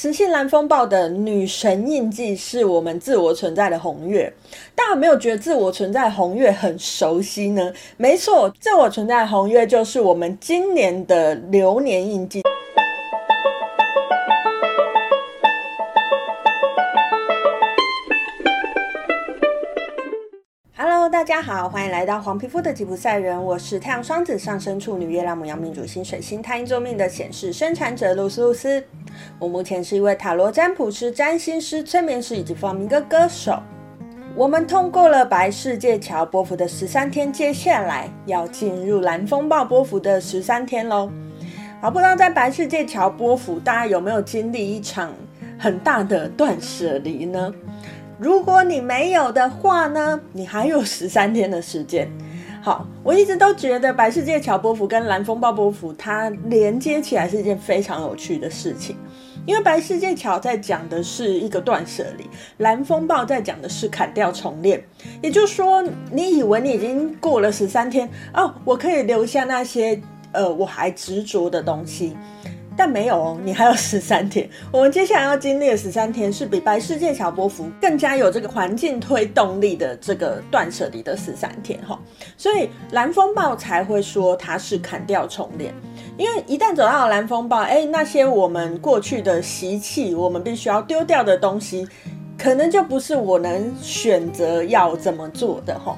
磁性蓝风暴的女神印记是我们自我存在的红月，大家有没有觉得自我存在红月很熟悉呢？没错，自我存在红月就是我们今年的流年印记。大家好，欢迎来到黄皮肤的吉普赛人，我是太阳双子上升处女月亮母羊命主星水星太阴坐命的显示生产者露丝露丝。我目前是一位塔罗占卜师、占星师、催眠师以及放民歌歌手。我们通过了白世界桥波幅的十三天，接下来要进入蓝风暴波幅的十三天喽。好，不知道在白世界桥波幅，大家有没有经历一场很大的断舍离呢？如果你没有的话呢，你还有 十三天的时间。好，我一直都觉得白世界桥波符跟蓝风暴波符它连接起来是一件非常有趣的事情，因为白世界桥在讲的是一个断舍离，蓝风暴在讲的是砍掉重练。也就是说，你以为你已经过了十三天哦，我可以留下那些呃我还执着的东西。但没有哦，你还有十三天。我们接下来要经历的十三天，是比白世界小波符更加有这个环境推动力的这个断舍离的十三天哈。所以蓝风暴才会说它是砍掉重练，因为一旦走到了蓝风暴，哎，那些我们过去的习气，我们必须要丢掉的东西，可能就不是我能选择要怎么做的哈。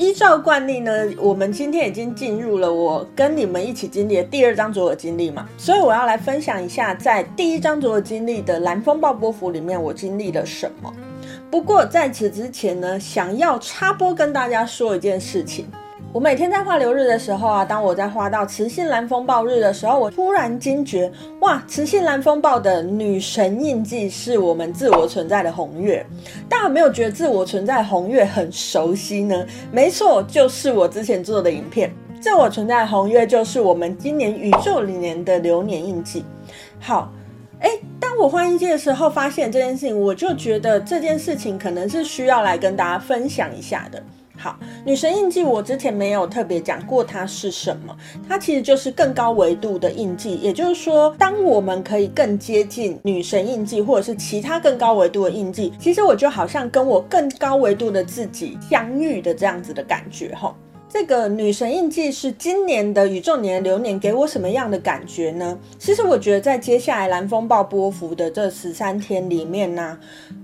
依照惯例呢，我们今天已经进入了我跟你们一起经历的第二张左右经历嘛，所以我要来分享一下，在第一张左右经历的蓝风暴波幅里面，我经历了什么。不过在此之前呢，想要插播跟大家说一件事情。我每天在画流日的时候啊，当我在画到磁性蓝风暴日的时候，我突然惊觉，哇，磁性蓝风暴的女神印记是我们自我存在的红月。大家有没有觉得自我存在的红月很熟悉呢？没错，就是我之前做的影片，自我存在的红月就是我们今年宇宙里面的流年印记。好，哎，当我画印记的时候，发现这件事情，我就觉得这件事情可能是需要来跟大家分享一下的。好，女神印记我之前没有特别讲过它是什么，它其实就是更高维度的印记，也就是说，当我们可以更接近女神印记，或者是其他更高维度的印记，其实我就好像跟我更高维度的自己相遇的这样子的感觉吼。这个女神印记是今年的宇宙年流年给我什么样的感觉呢？其实我觉得在接下来蓝风暴波幅的这十三天里面呢、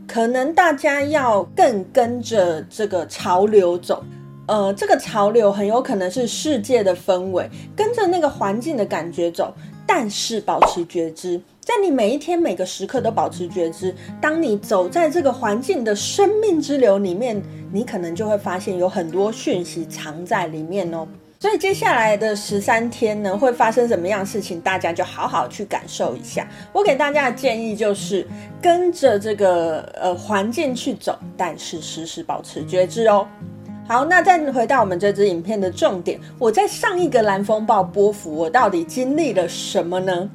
可能大家要更跟着这个潮流走。呃，这个潮流很有可能是世界的氛围，跟着那个环境的感觉走，但是保持觉知。在你每一天每个时刻都保持觉知，当你走在这个环境的生命之流里面，你可能就会发现有很多讯息藏在里面哦。所以接下来的十三天呢，会发生什么样的事情，大家就好好去感受一下。我给大家的建议就是跟着这个呃环境去走，但是时时保持觉知哦。好，那再回到我们这支影片的重点，我在上一个蓝风暴波幅，我到底经历了什么呢？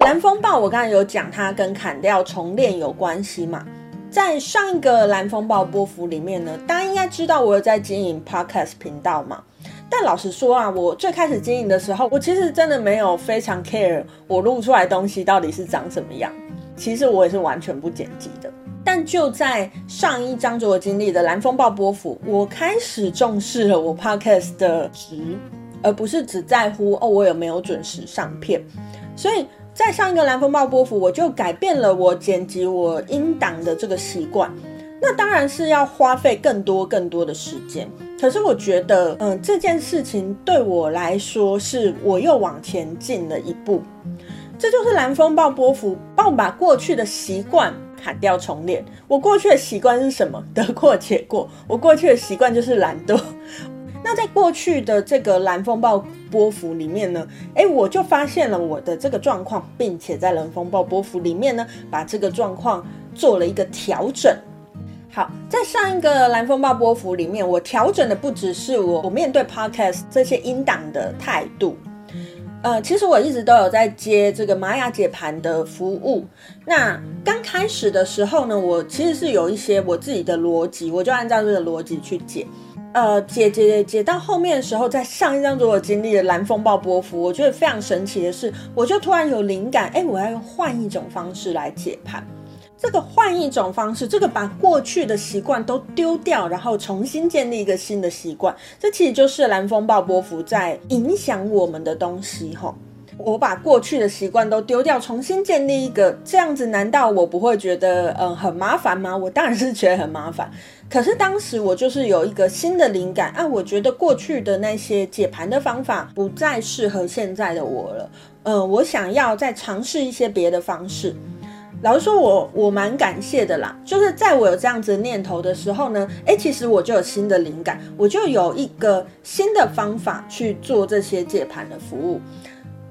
蓝风暴，我刚才有讲，它跟砍掉重练有关系嘛？在上一个蓝风暴波幅里面呢，大家应该知道我有在经营 Podcast 频道嘛。但老实说啊，我最开始经营的时候，我其实真的没有非常 care 我录出来东西到底是长什么样。其实我也是完全不剪辑的。但就在上一张左耳经历的蓝风暴波幅，我开始重视了我 Podcast 的值，而不是只在乎哦我有没有准时上片。所以。在上一个蓝风暴波幅，我就改变了我剪辑我音档的这个习惯。那当然是要花费更多更多的时间。可是我觉得，嗯，这件事情对我来说是我又往前进了一步。这就是蓝风暴波幅帮我把过去的习惯砍掉重练。我过去的习惯是什么？得过且过。我过去的习惯就是懒惰。那在过去的这个蓝风暴波幅里面呢，诶，我就发现了我的这个状况，并且在蓝风暴波幅里面呢，把这个状况做了一个调整。好，在上一个蓝风暴波幅里面，我调整的不只是我我面对 podcast 这些音档的态度，呃，其实我一直都有在接这个玛雅解盘的服务。那刚开始的时候呢，我其实是有一些我自己的逻辑，我就按照这个逻辑去解。呃，解解解到后面的时候，在上一张桌我经历了蓝风暴波幅，我觉得非常神奇的是，我就突然有灵感，哎，我要用换一种方式来解盘。这个换一种方式，这个把过去的习惯都丢掉，然后重新建立一个新的习惯，这其实就是蓝风暴波幅在影响我们的东西哈。我把过去的习惯都丢掉，重新建立一个，这样子难道我不会觉得嗯、很麻烦吗？我当然是觉得很麻烦。可是当时我就是有一个新的灵感啊，我觉得过去的那些解盘的方法不再适合现在的我了。嗯、我想要再尝试一些别的方式。老实说我，我我蛮感谢的啦。就是在我有这样子念头的时候呢，诶，其实我就有新的灵感，我就有一个新的方法去做这些解盘的服务。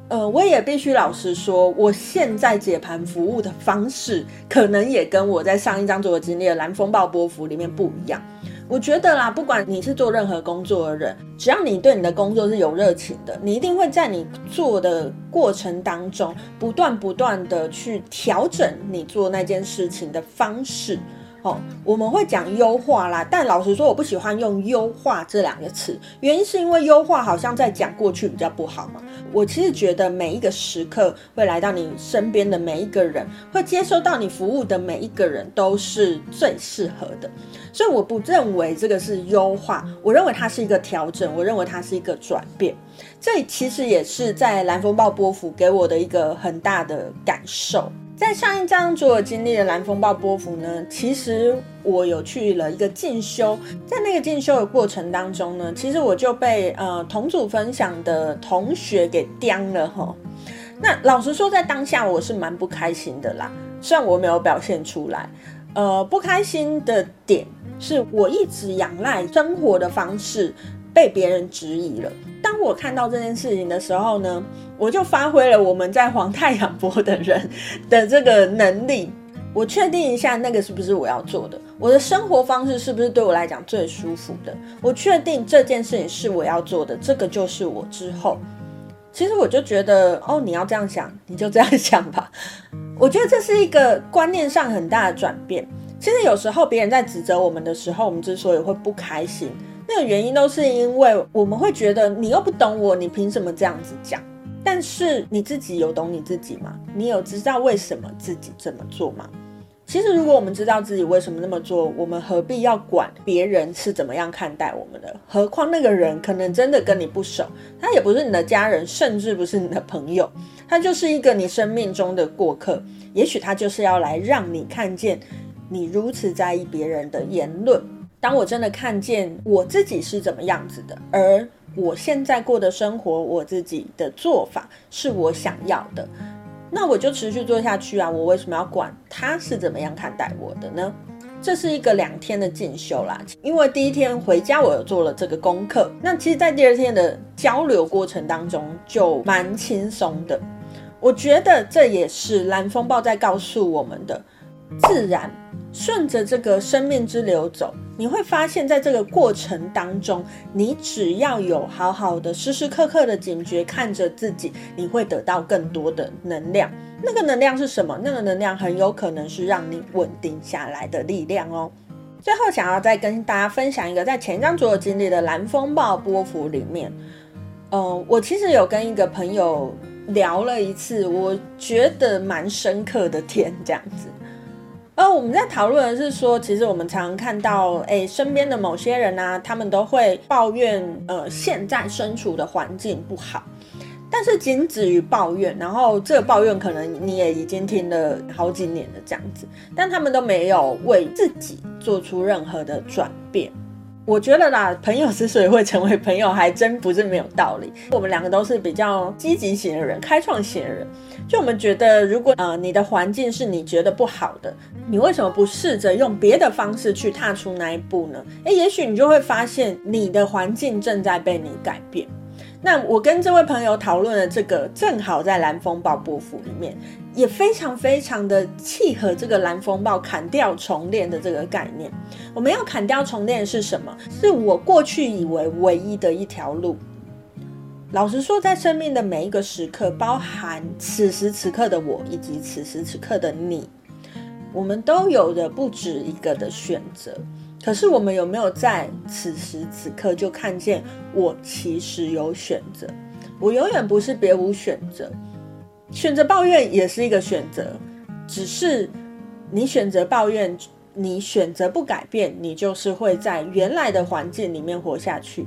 呃，我也必须老实说，我现在解盘服务的方式，可能也跟我在上一张做的经历的蓝风暴波幅里面不一样。我觉得啦，不管你是做任何工作的人，只要你对你的工作是有热情的，你一定会在你做的过程当中，不断不断的去调整你做那件事情的方式。哦，我们会讲优化啦，但老实说，我不喜欢用优化这两个词，原因是因为优化好像在讲过去比较不好嘛。我其实觉得每一个时刻会来到你身边的每一个人，会接收到你服务的每一个人都是最适合的，所以我不认为这个是优化，我认为它是一个调整，我认为它是一个转变。这其实也是在蓝风暴波符给我的一个很大的感受。在上一章所有经历的蓝风暴波幅呢，其实我有去了一个进修，在那个进修的过程当中呢，其实我就被呃同组分享的同学给刁了哈。那老实说，在当下我是蛮不开心的啦，虽然我没有表现出来，呃，不开心的点是我一直仰赖生活的方式被别人质疑了。当我看到这件事情的时候呢，我就发挥了我们在黄太阳波的人的这个能力，我确定一下那个是不是我要做的，我的生活方式是不是对我来讲最舒服的，我确定这件事情是我要做的，这个就是我之后，其实我就觉得哦，你要这样想，你就这样想吧。我觉得这是一个观念上很大的转变。其实有时候别人在指责我们的时候，我们之所以会不开心。这个原因都是因为我们会觉得你又不懂我，你凭什么这样子讲？但是你自己有懂你自己吗？你有知道为什么自己这么做吗？其实如果我们知道自己为什么那么做，我们何必要管别人是怎么样看待我们的？何况那个人可能真的跟你不熟，他也不是你的家人，甚至不是你的朋友，他就是一个你生命中的过客。也许他就是要来让你看见你如此在意别人的言论。当我真的看见我自己是怎么样子的，而我现在过的生活，我自己的做法是我想要的，那我就持续做下去啊！我为什么要管他是怎么样看待我的呢？这是一个两天的进修啦，因为第一天回家我有做了这个功课，那其实，在第二天的交流过程当中就蛮轻松的。我觉得这也是蓝风暴在告诉我们的，自然顺着这个生命之流走。你会发现在这个过程当中，你只要有好好的、时时刻刻的警觉看着自己，你会得到更多的能量。那个能量是什么？那个能量很有可能是让你稳定下来的力量哦。最后，想要再跟大家分享一个在前一章所有经历的蓝风暴波幅里面，嗯，我其实有跟一个朋友聊了一次，我觉得蛮深刻的天这样子。而我们在讨论的是说，其实我们常看到，哎，身边的某些人啊，他们都会抱怨，呃，现在身处的环境不好，但是仅止于抱怨，然后这个抱怨可能你也已经听了好几年了这样子，但他们都没有为自己做出任何的转变。我觉得啦，朋友之所以会成为朋友，还真不是没有道理。我们两个都是比较积极型的人，开创型的人。就我们觉得，如果呃你的环境是你觉得不好的，你为什么不试着用别的方式去踏出那一步呢？诶，也许你就会发现，你的环境正在被你改变。那我跟这位朋友讨论的这个，正好在蓝风暴波幅里面，也非常非常的契合这个蓝风暴砍掉重练的这个概念。我们要砍掉重练是什么？是我过去以为唯一的一条路。老实说，在生命的每一个时刻，包含此时此刻的我，以及此时此刻的你，我们都有着不止一个的选择。可是我们有没有在此时此刻就看见我其实有选择？我永远不是别无选择，选择抱怨也是一个选择，只是你选择抱怨，你选择不改变，你就是会在原来的环境里面活下去，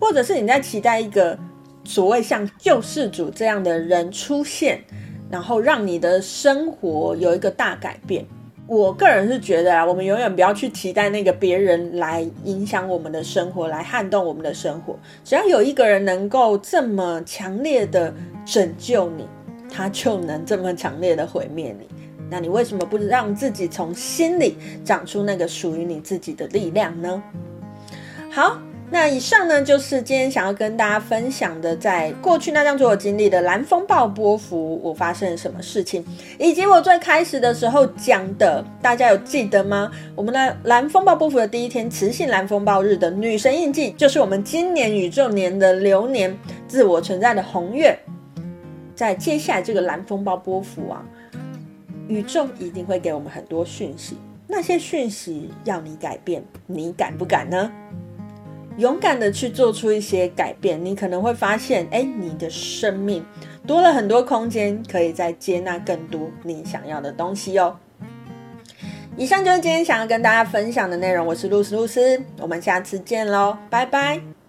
或者是你在期待一个所谓像救世主这样的人出现，然后让你的生活有一个大改变。我个人是觉得啊，我们永远不要去期待那个别人来影响我们的生活，来撼动我们的生活。只要有一个人能够这么强烈的拯救你，他就能这么强烈的毁灭你。那你为什么不让自己从心里长出那个属于你自己的力量呢？好。那以上呢，就是今天想要跟大家分享的，在过去那张所有经历的蓝风暴波幅，我发生了什么事情，以及我最开始的时候讲的，大家有记得吗？我们的蓝风暴波幅的第一天，磁性蓝风暴日的女神印记，就是我们今年宇宙年的流年，自我存在的红月。在接下来这个蓝风暴波幅啊，宇宙一定会给我们很多讯息，那些讯息要你改变，你敢不敢呢？勇敢的去做出一些改变，你可能会发现，哎，你的生命多了很多空间，可以再接纳更多你想要的东西哦。以上就是今天想要跟大家分享的内容，我是露丝露丝，我们下次见喽，拜拜。